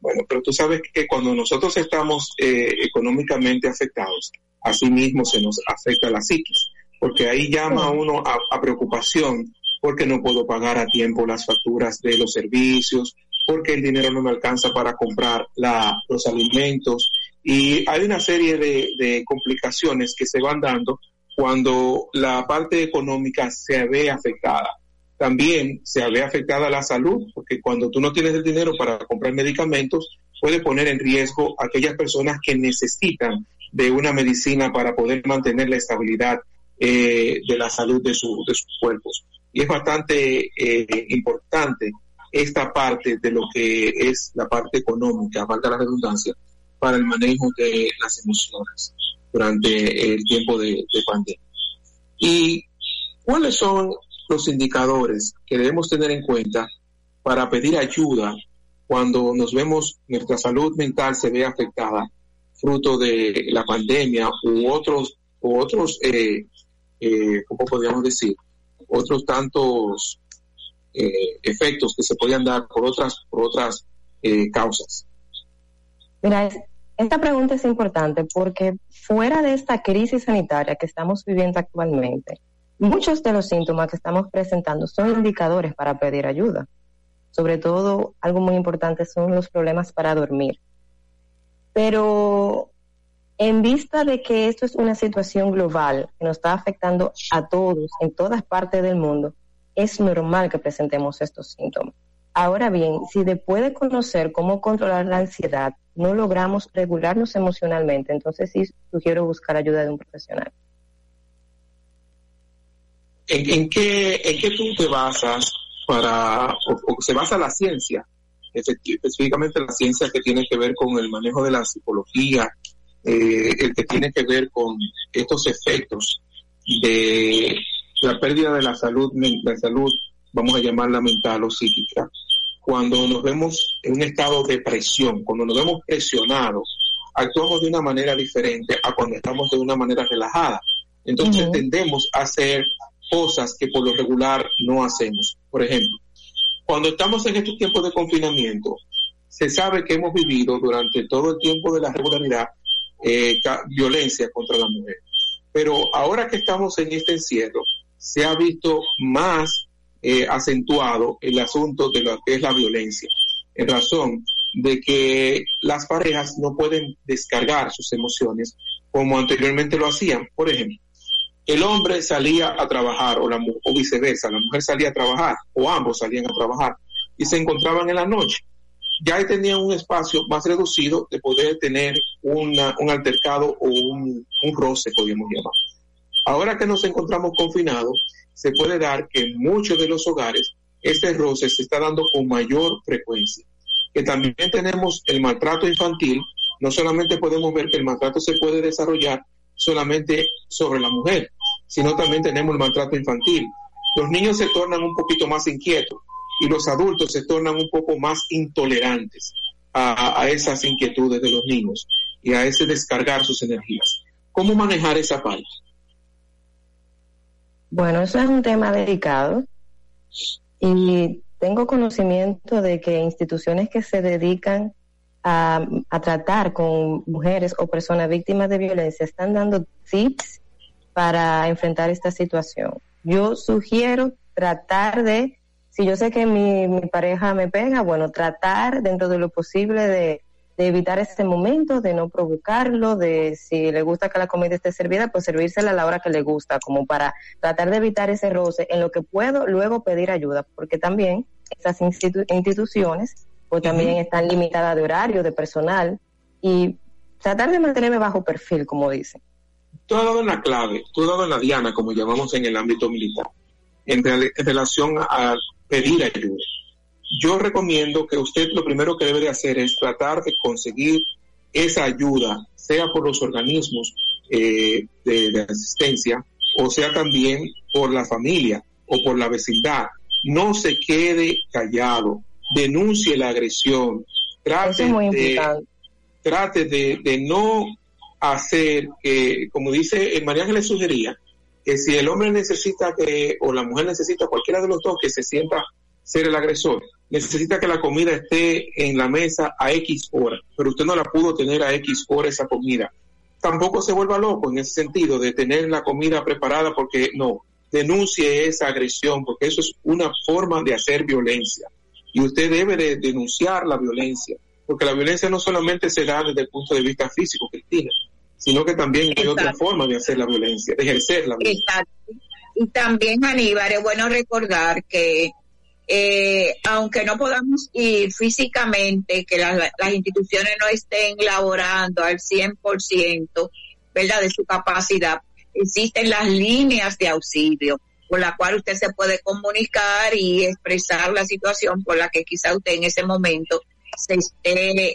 Bueno, pero tú sabes que cuando nosotros estamos eh, económicamente afectados, así mismo se nos afecta la psiquis, porque ahí llama uno a, a preocupación porque no puedo pagar a tiempo las facturas de los servicios, porque el dinero no me alcanza para comprar la, los alimentos y hay una serie de, complicaciones que se van dando cuando la parte económica se ve afectada. También se ve afectada la salud, porque cuando tú no tienes el dinero para comprar medicamentos, puede poner en riesgo a aquellas personas que necesitan de una medicina para poder mantener la estabilidad eh, de la salud de, su, de sus cuerpos. Y es bastante eh, importante esta parte de lo que es la parte económica, valga la redundancia, para el manejo de las emociones durante el tiempo de, de pandemia. ¿Y cuáles son los indicadores que debemos tener en cuenta para pedir ayuda cuando nos vemos nuestra salud mental se ve afectada fruto de la pandemia u otros u otros eh, eh, cómo podríamos decir otros tantos eh, efectos que se podían dar por otras por otras eh, causas Mira, es- esta pregunta es importante porque fuera de esta crisis sanitaria que estamos viviendo actualmente, muchos de los síntomas que estamos presentando son indicadores para pedir ayuda. Sobre todo, algo muy importante son los problemas para dormir. Pero en vista de que esto es una situación global que nos está afectando a todos en todas partes del mundo, es normal que presentemos estos síntomas. Ahora bien, si después de conocer cómo controlar la ansiedad no logramos regularnos emocionalmente, entonces sí sugiero buscar ayuda de un profesional. ¿En, qué, ¿En qué tú te basas para, o, se basa la ciencia, específicamente la ciencia que tiene que ver con el manejo de la psicología, eh, el que tiene que ver con estos efectos de la pérdida de la salud, la salud, vamos a llamarla mental o psíquica, cuando nos vemos en un estado de presión, cuando nos vemos presionados, actuamos de una manera diferente a cuando estamos de una manera relajada. Entonces tendemos a hacer cosas que por lo regular no hacemos. Por ejemplo, cuando estamos en estos tiempos de confinamiento, se sabe que hemos vivido durante todo el tiempo de la regularidad eh, violencia contra la mujer. Pero ahora que estamos en este encierro, se ha visto más eh, acentuado el asunto de lo que es la violencia, en razón de que las parejas no pueden descargar sus emociones como anteriormente lo hacían. Por ejemplo, el hombre salía a trabajar o, la, o viceversa, la mujer salía a trabajar o ambos salían a trabajar y se encontraban en la noche. Ya tenían un espacio más reducido de poder tener una- un altercado o un, un roce, podríamos llamar. Ahora que nos encontramos confinados, se puede dar que en muchos de los hogares este roce se está dando con mayor frecuencia. Que también tenemos el maltrato infantil, no solamente podemos ver que el maltrato se puede desarrollar solamente sobre la mujer, sino también tenemos el maltrato infantil. Los niños se tornan un poquito más inquietos y los adultos se tornan un poco más intolerantes a, a esas inquietudes de los niños y a ese descargar sus energías. ¿Cómo manejar esa parte? Bueno, eso es un tema delicado y tengo conocimiento de que instituciones que se dedican a, a tratar con mujeres o personas víctimas de violencia están dando tips para enfrentar esta situación. Yo sugiero tratar de, si yo sé que mi, mi pareja me pega, bueno, tratar dentro de lo posible de, de evitar este momento, de no provocarlo, de si le gusta que la comida esté servida, pues servírsela a la hora que le gusta, como para tratar de evitar ese roce en lo que puedo luego pedir ayuda, porque también esas institu- instituciones pues también están limitadas de horario, de personal y tratar de mantenerme bajo perfil, como dicen. Tú has dado en la clave, tú has dado en la diana, como llamamos en el ámbito militar, en, en relación a pedir ayuda. Yo recomiendo que usted lo primero que debe de hacer es tratar de conseguir esa ayuda sea por los organismos eh, de, de asistencia o sea también por la familia o por la vecindad. No se quede callado, denuncie la agresión, trate, de, trate de, de no hacer que, como dice el María le sugería, que si el hombre necesita que, o la mujer necesita, cualquiera de los dos que se sienta ser el agresor, necesita que la comida esté en la mesa a X hora, pero usted no la pudo tener a X hora esa comida. Tampoco se vuelva loco en ese sentido de tener la comida preparada porque no, denuncie esa agresión porque eso es una forma de hacer violencia y usted debe de denunciar la violencia porque la violencia no solamente se da desde el punto de vista físico, Cristina, sino que también hay otra forma de hacer la violencia, de ejercer la violencia. Exacto. Y también, Aníbal, es bueno recordar que eh, aunque no podamos ir físicamente, que las, las instituciones no estén laborando al 100%, ¿verdad?, de su capacidad, existen las líneas de auxilio por la cual usted se puede comunicar y expresar la situación por la que quizá usted en ese momento se,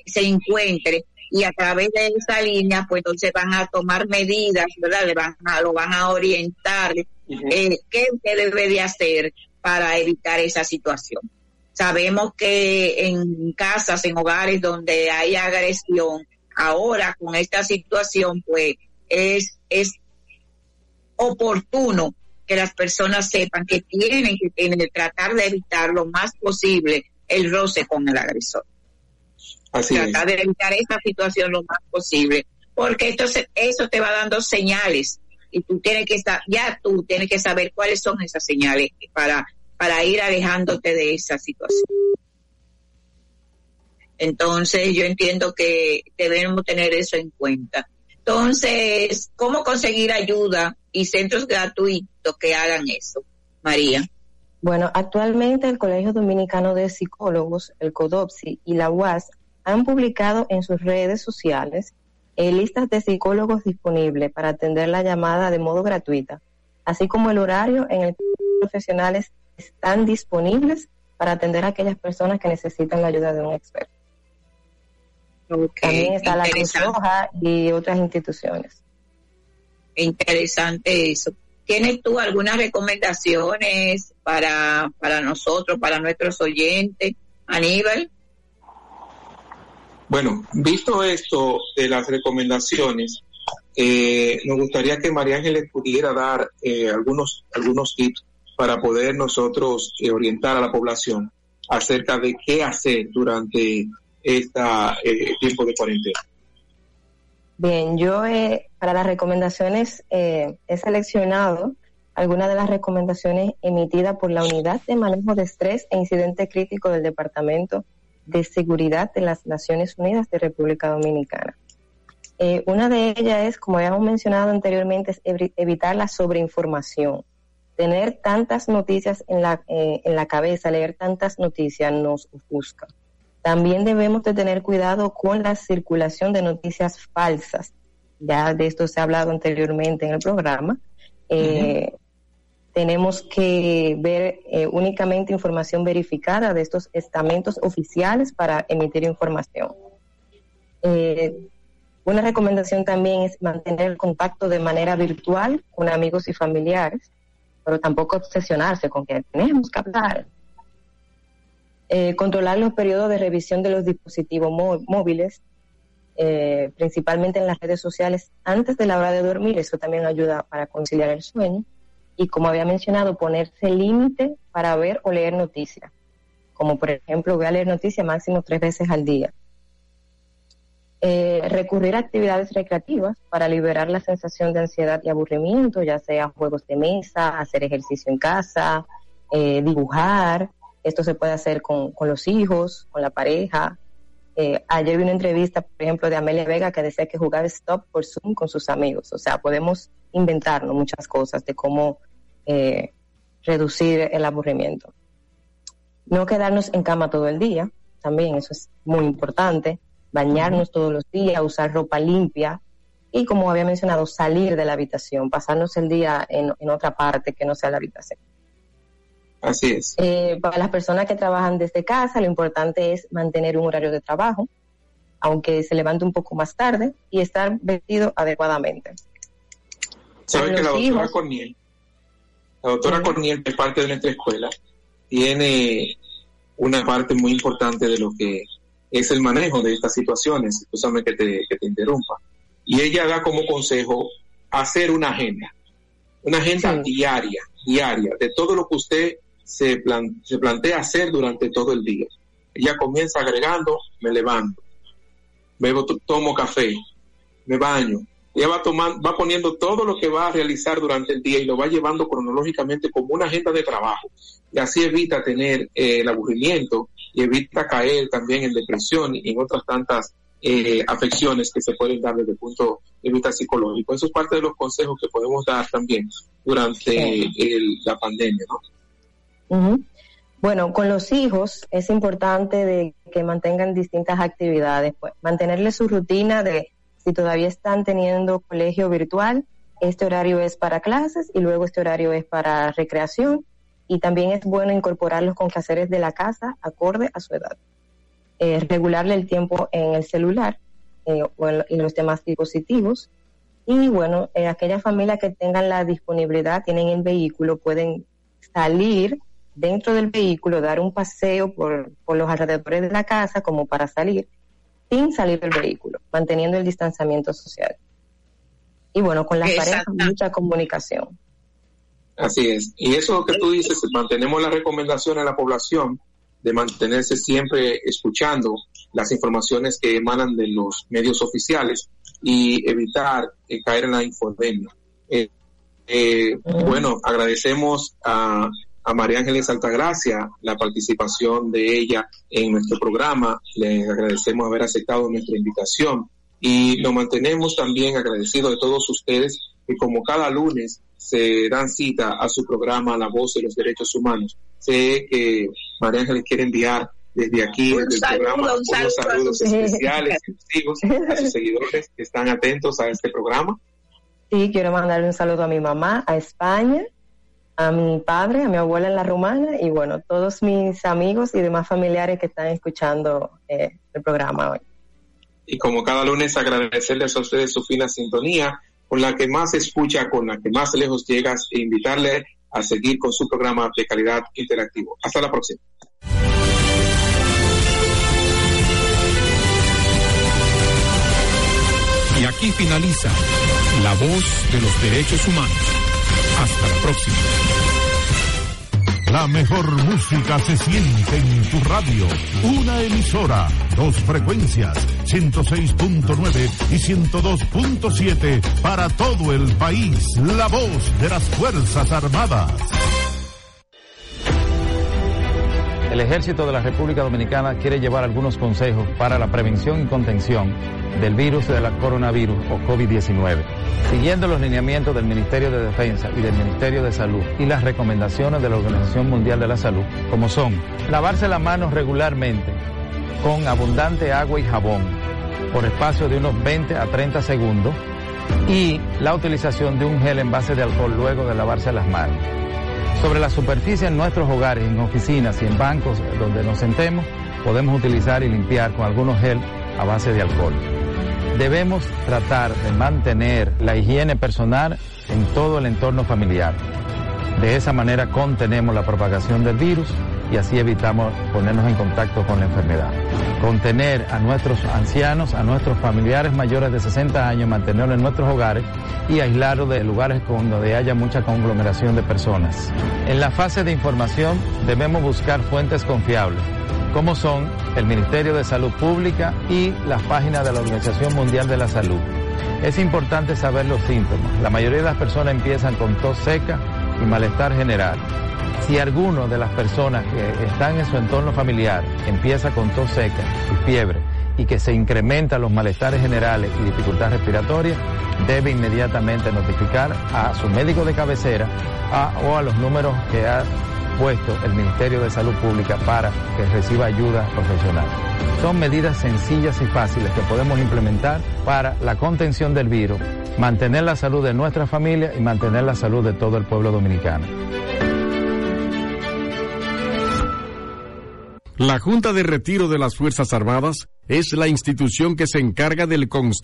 se encuentre y a través de esa línea pues entonces van a tomar medidas, ¿verdad? Le van a, lo van a orientar eh, qué usted debe de hacer para evitar esa situación. Sabemos que en casas, en hogares donde hay agresión, ahora con esta situación pues es, es oportuno que las personas sepan que tienen que, tienen tratar de evitar lo más posible el roce con el agresor. tratar de evitar esta situación lo más posible, porque entonces eso te va dando señales y tú tienes que ya tú tienes que saber cuáles son esas señales para, para ir alejándote de esa situación. Entonces yo entiendo que debemos tener eso en cuenta. Entonces, ¿cómo conseguir ayuda y centros gratuitos que hagan eso? María. Bueno, actualmente el Colegio Dominicano de Psicólogos, el CODOPSI y la UAS han publicado en sus redes sociales eh, listas de psicólogos disponibles para atender la llamada de modo gratuita, así como el horario en el que los profesionales están disponibles para atender a aquellas personas que necesitan la ayuda de un experto. También está la Cruz Roja y otras instituciones. Interesante eso. ¿Tienes tú algunas recomendaciones para, para nosotros, para nuestros oyentes, Aníbal? Bueno, visto esto de las recomendaciones, eh, nos gustaría que María Ángeles pudiera dar eh, algunos, algunos tips para poder nosotros eh, orientar a la población acerca de qué hacer durante este tiempo de cuarentena? Bien, yo eh, para las recomendaciones he seleccionado algunas de las recomendaciones emitidas por la Unidad de Manejo de Estrés e Incidente Crítico del Departamento de Seguridad de las Naciones Unidas de República Dominicana. una de ellas es, como habíamos mencionado anteriormente, es evitar la sobreinformación. Tener tantas noticias en la, en la cabeza, leer tantas noticias nos ofusca. También debemos de tener cuidado con la circulación de noticias falsas. Ya de esto se ha hablado anteriormente en el programa. Eh, tenemos que ver eh, únicamente información verificada de estos estamentos oficiales para emitir información. Eh, una recomendación también es mantener el contacto de manera virtual con amigos y familiares, pero tampoco obsesionarse con que tenemos que hablar, eh, controlar los periodos de revisión de los dispositivos móviles, principalmente en las redes sociales, antes de la hora de dormir. Eso también ayuda para conciliar el sueño. Y como había mencionado, ponerse límite para ver o leer noticias. Como por ejemplo, voy a leer noticias máximo tres veces al día. Eh, recurrir a actividades recreativas para liberar la sensación de ansiedad y aburrimiento, ya sea juegos de mesa, hacer ejercicio en casa, dibujar, esto se puede hacer con, los hijos, con la pareja. Eh, ayer vi una entrevista, por ejemplo, de Amelia Vega que decía que jugaba stop por Zoom con sus amigos. O sea, podemos inventarnos muchas cosas de cómo eh, reducir el aburrimiento. No quedarnos en cama todo el día, también eso es muy importante. Bañarnos todos los días, usar ropa limpia y, como había mencionado, salir de la habitación, pasarnos el día en, en otra parte que no sea la habitación. Así es. Eh, para las personas que trabajan desde casa, lo importante es mantener un horario de trabajo. aunque se levante un poco más tarde, y estar vestido adecuadamente. Sabe Con que la doctora. Corniel, la doctora Corniel, que es parte de nuestra escuela, tiene una parte muy importante de lo que es el manejo de estas situaciones, escúchame que te, que te interrumpa. Y ella da como consejo hacer una agenda, una agenda diaria, diaria, de todo lo que usted se, plan- se plantea hacer durante todo el día. Ella comienza agregando, me levanto, bebo, to- tomo café, me baño. Ella va, tomando, va poniendo todo lo que va a realizar durante el día y lo va llevando cronológicamente como una agenda de trabajo. Y así evita tener eh, el aburrimiento y evita caer también en depresión y en otras tantas eh, afecciones que se pueden dar desde el punto de vista psicológico. Eso es parte de los consejos que podemos dar también durante el- la pandemia, ¿no? Bueno, con los hijos es importante de que mantengan distintas actividades, pues mantenerles su rutina de si todavía están teniendo colegio virtual, este horario es para clases y luego este horario es para recreación. Y también es bueno incorporarlos con quehaceres de la casa acorde a su edad. Eh, regularle el tiempo en el celular eh, o en, los demás dispositivos. Y bueno, eh, aquellas familias que tengan la disponibilidad, tienen el vehículo, pueden salir dentro del vehículo, dar un paseo por los alrededores de la casa como para salir, sin salir del vehículo, manteniendo el distanciamiento social. Y bueno, con las parejas, mucha comunicación. Así es. Y eso que tú dices, mantenemos la recomendación a la población de mantenerse siempre escuchando las informaciones que emanan de los medios oficiales y evitar eh, caer en la infodemia. Eh, eh, Bueno, agradecemos a, a María Ángeles Altagracia la participación de ella en nuestro programa. Le agradecemos haber aceptado nuestra invitación y nos mantenemos también agradecidos de todos ustedes que como cada lunes se dan cita a su programa La Voz de los Derechos Humanos. Sé que María Ángeles quiere enviar desde aquí, Un desde el programa, un saludo unos saludos especiales, exclusivos a sus seguidores que están atentos a este programa. Sí, quiero mandarle un saludo a mi mamá, a España, a mi padre, a mi abuela en la romana y bueno, todos mis amigos y demás familiares que están escuchando eh, el programa hoy. y como cada lunes agradecerles a ustedes su fina sintonía, con la que más escucha, con la que más lejos llegas e invitarle a seguir con su programa de calidad interactivo. Hasta la próxima. Y aquí finaliza La Voz de los Derechos Humanos. Hasta la próxima. La mejor música se siente en tu radio. Una emisora, dos frecuencias, 106.9 y 102.7 para todo el país. La voz de las Fuerzas Armadas. El ejército de la República Dominicana quiere llevar algunos consejos para la prevención y contención del virus de la coronavirus o COVID-19, siguiendo los lineamientos del Ministerio de Defensa y del Ministerio de Salud y las recomendaciones de la Organización Mundial de la Salud, como son lavarse las manos regularmente con abundante agua y jabón por espacio de unos 20 a 30 segundos y la utilización de un gel en base de alcohol luego de lavarse las manos. Sobre la superficie en nuestros hogares, en oficinas y en bancos donde nos sentemos, podemos utilizar y limpiar con algunos gel a base de alcohol. Debemos tratar de mantener la higiene personal en todo el entorno familiar. De esa manera contenemos la propagación del virus y así evitamos ponernos en contacto con la enfermedad. Contener a nuestros ancianos, a nuestros familiares mayores de 60 años, mantenerlos en nuestros hogares y aislarlos de lugares donde haya mucha conglomeración de personas. En la fase de información debemos buscar fuentes confiables, como son el Ministerio de Salud Pública y las páginas de la Organización Mundial de la Salud. Es importante saber los síntomas. La mayoría de las personas empiezan con tos seca y malestar general. Si alguno de las personas que están en su entorno familiar empieza con tos seca y fiebre y que se incrementan los malestares generales y dificultad respiratoria, debe inmediatamente notificar a su médico de cabecera o a los números que ha el Ministerio de Salud Pública para que reciba ayuda profesional. Son medidas sencillas y fáciles que podemos implementar para la contención del virus, mantener la salud de nuestra familia y mantener la salud de todo el pueblo dominicano. La Junta de Retiro de las Fuerzas Armadas es la institución que se encarga del constante